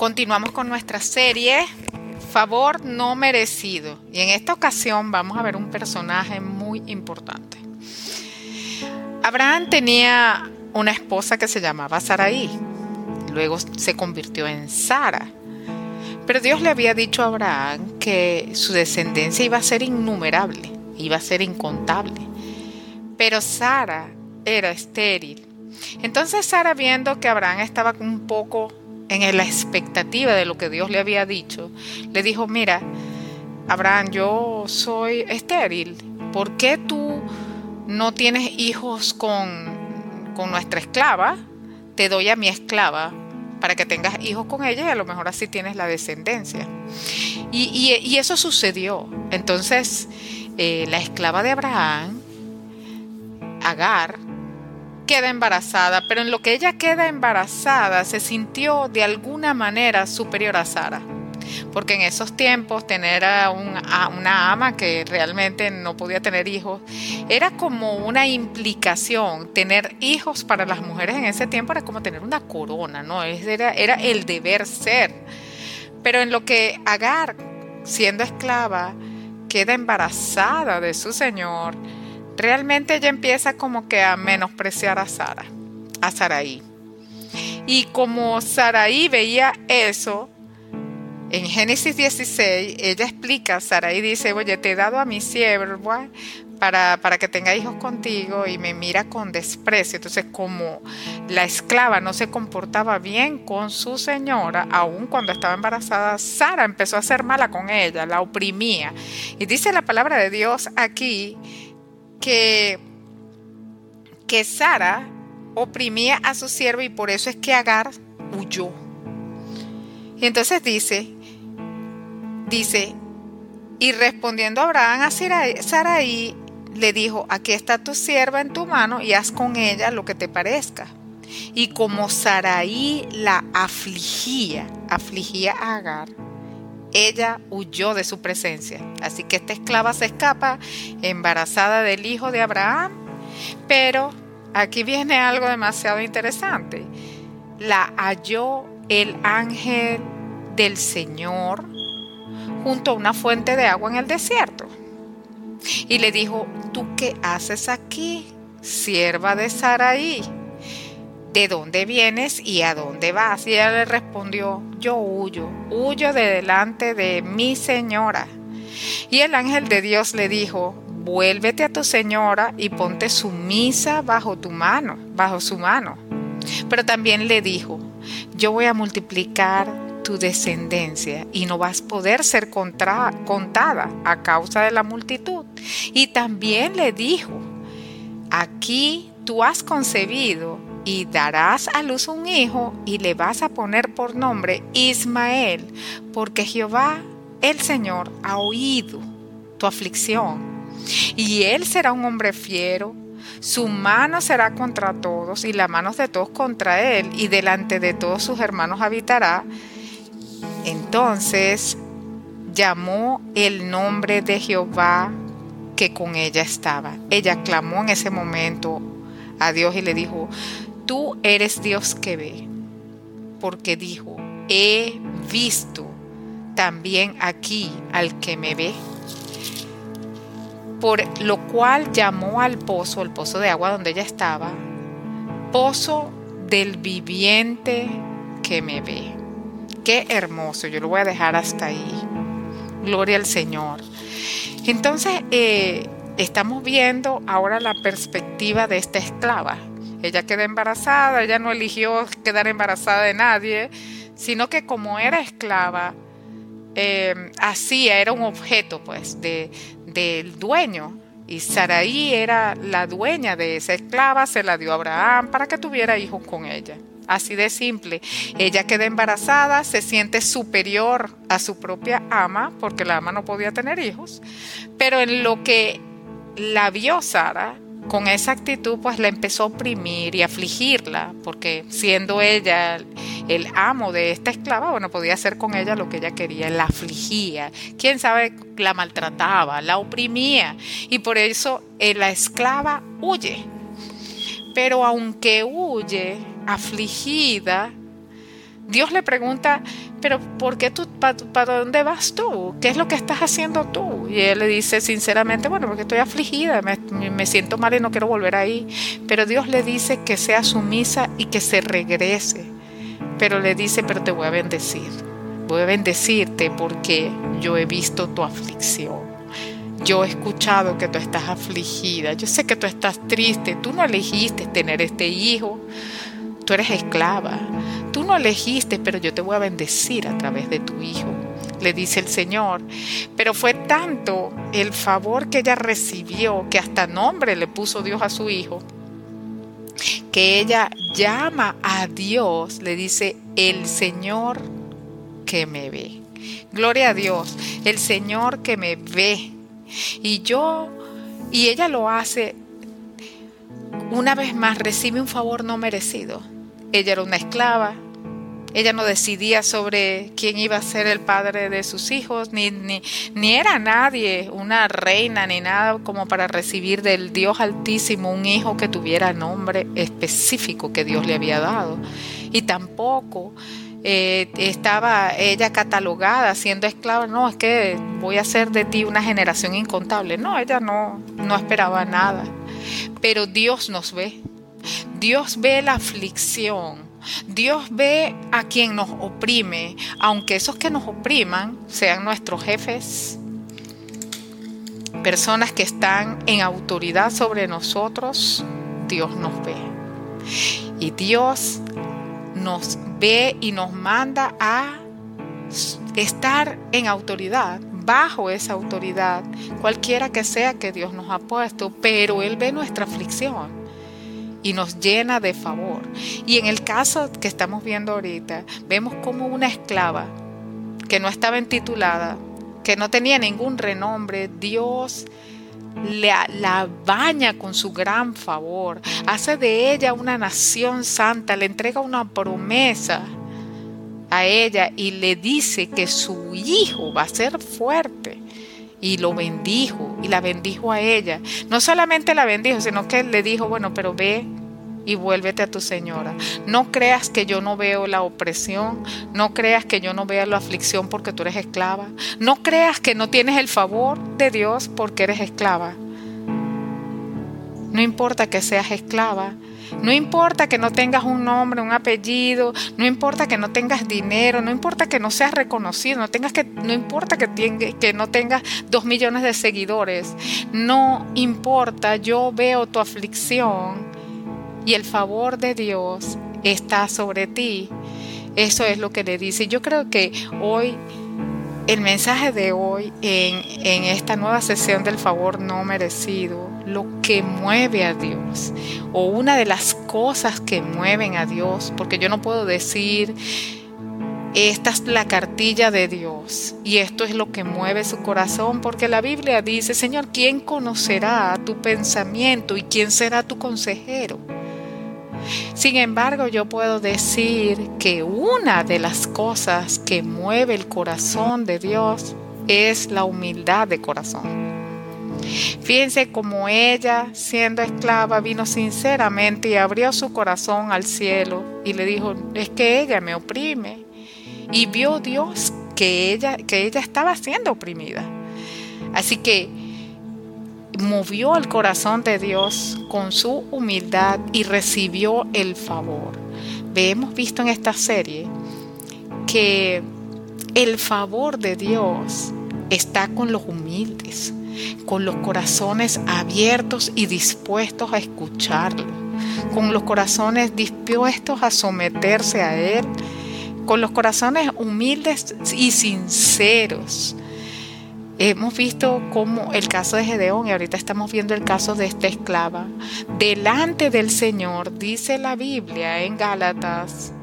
Continuamos con nuestra serie Favor no merecido. Y en esta ocasión vamos a ver un personaje muy importante. Abraham tenía una esposa que se llamaba Saraí. Luego se convirtió en Sara. Pero Dios le había dicho a Abraham que su descendencia iba a ser innumerable, iba a ser incontable. Pero Sara era estéril. Entonces Sara viendo que Abraham estaba un poco en la expectativa de lo que Dios le había dicho, le dijo, mira, Abraham, yo soy estéril, ¿por qué tú no tienes hijos con, con nuestra esclava? Te doy a mi esclava para que tengas hijos con ella y a lo mejor así tienes la descendencia. Y, eso sucedió. Entonces, eh, la esclava de Abraham, Agar, queda embarazada, pero en lo que ella queda embarazada se sintió de alguna manera superior a Sara. Porque en esos tiempos tener a, una ama que realmente no podía tener hijos era como una implicación. Tener hijos para las mujeres en ese tiempo era como tener una corona, ¿no? Era, era el deber ser. Pero en lo que Agar, siendo esclava, queda embarazada de su señor, realmente ella empieza como que a menospreciar a Sara, a Saraí. Y como Saraí veía eso, en Génesis 16, ella explica, Saraí dice, oye, te he dado a mi sierva para, para que tenga hijos contigo y me mira con desprecio. Entonces, como la esclava no se comportaba bien con su señora, aun cuando estaba embarazada, Sara empezó a ser mala con ella, la oprimía. Y dice la palabra de Dios aquí que, que Sara oprimía a su siervo y por eso es que Agar huyó. Y entonces dice, dice, y respondiendo Abraham a Saraí, le dijo, aquí está tu sierva en tu mano y haz con ella lo que te parezca. Y como Saraí la afligía, afligía a Agar, ella huyó de su presencia. Así que esta esclava se escapa embarazada del hijo de Abraham. Pero aquí viene algo demasiado interesante. La halló el ángel del Señor junto a una fuente de agua en el desierto. Y le dijo, ¿tú qué haces aquí, sierva de Saraí? ¿De dónde vienes y a dónde vas? Y ella le respondió, yo huyo, huyo de delante de mi señora. Y el ángel de Dios le dijo, vuélvete a tu señora y ponte sumisa bajo tu mano, bajo su mano. Pero también le dijo, yo voy a multiplicar tu descendencia y no vas a poder ser contada a causa de la multitud. Y también le dijo, aquí tú has concebido y darás a luz un hijo y le vas a poner por nombre Ismael, porque Jehová, el Señor, ha oído tu aflicción. Y él será un hombre fiero, su mano será contra todos y las manos de todos contra él, y delante de todos sus hermanos habitará. Entonces llamó el nombre de Jehová que con ella estaba. Ella clamó en ese momento a Dios y le dijo, tú eres Dios que ve, porque dijo, he visto también aquí al que me ve. Por lo cual llamó al pozo, el pozo de agua donde ella estaba, pozo del viviente que me ve. Qué hermoso, yo lo voy a dejar hasta ahí. Gloria al Señor. Entonces, eh, estamos viendo ahora la perspectiva de esta esclava. Ella queda embarazada, ella no eligió quedar embarazada de nadie, sino que como era esclava, eh, era un objeto pues de, del dueño. Y Saraí era la dueña de esa esclava, se la dio a Abraham para que tuviera hijos con ella. Así de simple. Ella queda embarazada, se siente superior a su propia ama, porque la ama no podía tener hijos. Pero en lo que la vio Sara, con esa actitud pues la empezó a oprimir y afligirla, porque siendo ella el amo de esta esclava, bueno, podía hacer con ella lo que ella quería, la afligía, quién sabe, la maltrataba, la oprimía, y por eso eh, la esclava huye. Pero aunque huye afligida, Dios le pregunta, pero ¿por qué tú, para dónde vas tú? ¿Qué es lo que estás haciendo tú? Y él le dice sinceramente, bueno, porque estoy afligida, me, me siento mal y no quiero volver ahí. Pero Dios le dice que sea sumisa y que se regrese. Pero le dice, pero te voy a bendecir. Voy a bendecirte porque yo he visto tu aflicción. Yo he escuchado que tú estás afligida. Yo sé que tú estás triste. Tú no elegiste tener este hijo. Tú eres esclava. Tú no elegiste, pero yo te voy a bendecir a través de tu hijo. Le dice el Señor. Pero fue tanto el favor que ella recibió que hasta nombre le puso Dios a su hijo. Que ella llama a Dios, le dice, el Señor que me ve. Gloria a Dios, el Señor que me ve y yo, y ella lo hace una vez más, recibe un favor no merecido. Ella era una esclava, ella no decidía sobre quién iba a ser el padre de sus hijos, ni, ni, ni, era nadie, una reina, ni nada como para recibir del Dios Altísimo un hijo que tuviera nombre específico que Dios le había dado. Y tampoco eh, estaba ella catalogada siendo esclava, no, es que voy a hacer de ti una generación incontable. No, ella no, no esperaba nada. Pero Dios nos ve. Dios ve la aflicción. Dios ve a quien nos oprime, aunque esos que nos opriman sean nuestros jefes, personas que están en autoridad sobre nosotros, Dios nos ve. Y Dios nos ve y nos manda a estar en autoridad, bajo esa autoridad, cualquiera que sea que Dios nos ha puesto, pero Él ve nuestra aflicción y nos llena de favor. Y en el caso que estamos viendo ahorita, vemos como una esclava que no estaba intitulada, que no tenía ningún renombre, Dios la, la, baña con su gran favor, hace de ella una nación santa, le entrega una promesa a ella y le dice que su hijo va a ser fuerte. Y lo bendijo y la bendijo a ella. No solamente la bendijo, sino que le dijo, bueno, pero ve y vuélvete a tu señora. No creas que yo no veo la opresión, no creas que yo no veo la aflicción porque tú eres esclava, no creas que no tienes el favor de Dios porque eres esclava. No importa que seas esclava, no importa que no tengas un nombre, un apellido, no importa que no tengas dinero, no importa que no seas reconocido, no, tengas que, no importa que, que no tengas dos millones de seguidores, no importa, yo veo tu aflicción y el favor de Dios está sobre ti. Eso es lo que le dice. Yo creo que hoy, el mensaje de hoy en, en esta nueva sesión del favor no merecido, lo que mueve a Dios, o una de las cosas que mueven a Dios, porque yo no puedo decir, esta es la cartilla de Dios y esto es lo que mueve su corazón, porque la Biblia dice, Señor, ¿quién conocerá tu pensamiento y quién será tu consejero? Sin embargo, yo puedo decir que una de las cosas que mueve el corazón de Dios es la humildad de corazón. Fíjense cómo ella, siendo esclava, vino sinceramente y abrió su corazón al cielo y le dijo, es que ella me oprime. Y vio Dios que ella, que ella estaba siendo oprimida. Así que movió el corazón de Dios con su humildad y recibió el favor. Hemos visto en esta serie que el favor de Dios está con los humildes, con los corazones abiertos y dispuestos a escucharlo, con los corazones dispuestos a someterse a Él, con los corazones humildes y sinceros Hemos visto como el caso de Gedeón y ahorita estamos viendo el caso de esta esclava. Delante del Señor, dice la Biblia en Gálatas,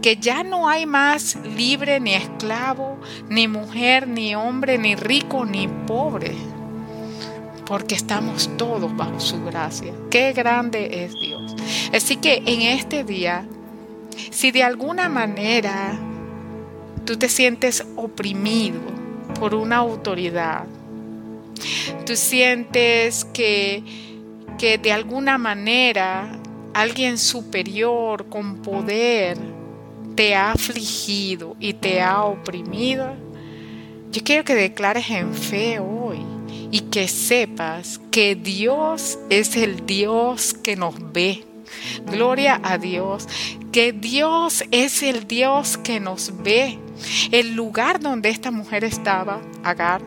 que ya no hay más libre ni esclavo, ni mujer, ni hombre, ni rico, ni pobre, porque estamos todos bajo su gracia. Qué grande es Dios. Así que en este día, si de alguna manera tú te sientes oprimido, por una autoridad. Tú sientes que, que de alguna manera alguien superior con poder te ha afligido y te ha oprimido, yo quiero que declares en fe hoy y que sepas que Dios es el Dios que nos ve. Gloria a Dios, que Dios es el Dios que nos ve. El lugar donde esta mujer estaba, Agar,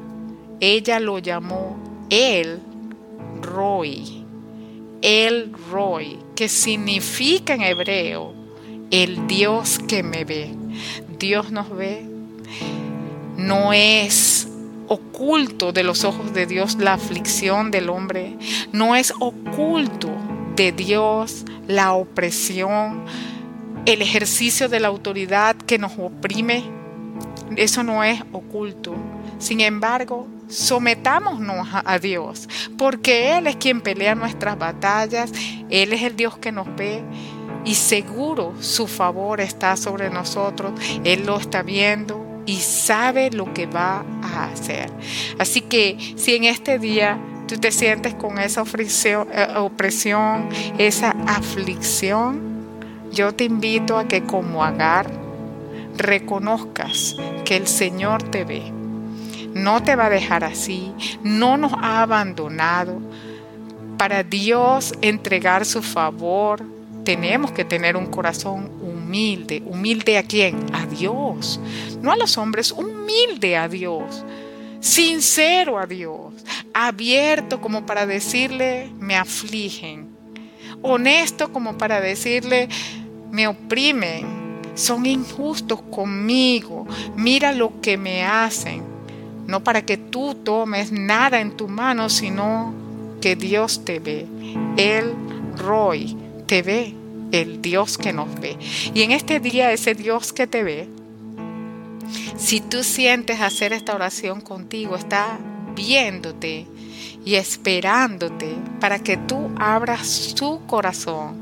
ella lo llamó El Roy. El Roy, que significa en hebreo el Dios que me ve. Dios nos ve. No es oculto de los ojos de Dios la aflicción del hombre. No es oculto de Dios la opresión, el ejercicio de la autoridad que nos oprime. Eso no es oculto. Sin embargo, sometámonos a Dios, porque Él es quien pelea nuestras batallas, Él es el Dios que nos ve y seguro su favor está sobre nosotros, Él lo está viendo y sabe lo que va a hacer. Así que si en este día tú te sientes con esa opresión, eh, opresión esa aflicción, yo te invito a que como Agar reconozcas que el Señor te ve. No te va a dejar así, no nos ha abandonado. Para Dios entregar su favor, tenemos que tener un corazón humilde. ¿Humilde a quién? A Dios. No a los hombres, humilde a Dios. Sincero a Dios. Abierto como para decirle, me afligen. Honesto como para decirle, me oprimen. Son injustos conmigo. Mira lo que me hacen. No para que tú tomes nada en tu mano, sino que Dios te ve. Él, Roy, te ve, el Dios que nos ve. Y en este día ese Dios que te ve, si tú sientes hacer esta oración contigo, está viéndote y esperándote para que tú abras su corazón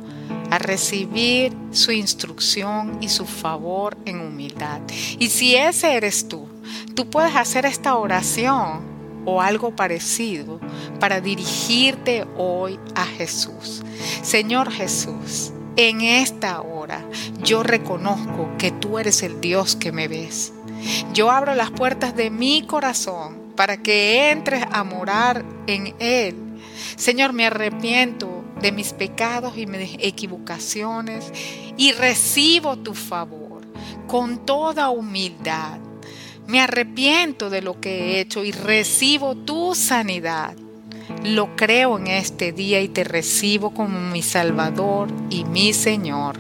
a recibir su instrucción y su favor en humildad. Y si ese eres tú, tú puedes hacer esta oración o algo parecido para dirigirte hoy a Jesús. Señor Jesús, en esta hora yo reconozco que tú eres el Dios que me ves. Yo abro las puertas de mi corazón para que entres a morar en Él. Señor, me arrepiento de mis pecados y mis equivocaciones y recibo tu favor con toda humildad me arrepiento de lo que he hecho y recibo tu sanidad. Lo creo en este día y te recibo como mi Salvador y mi Señor.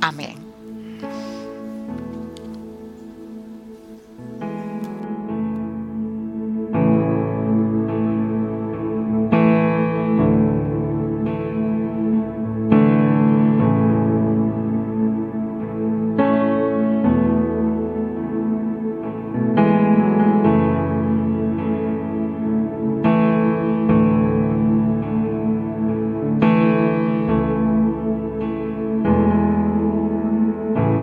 Amén.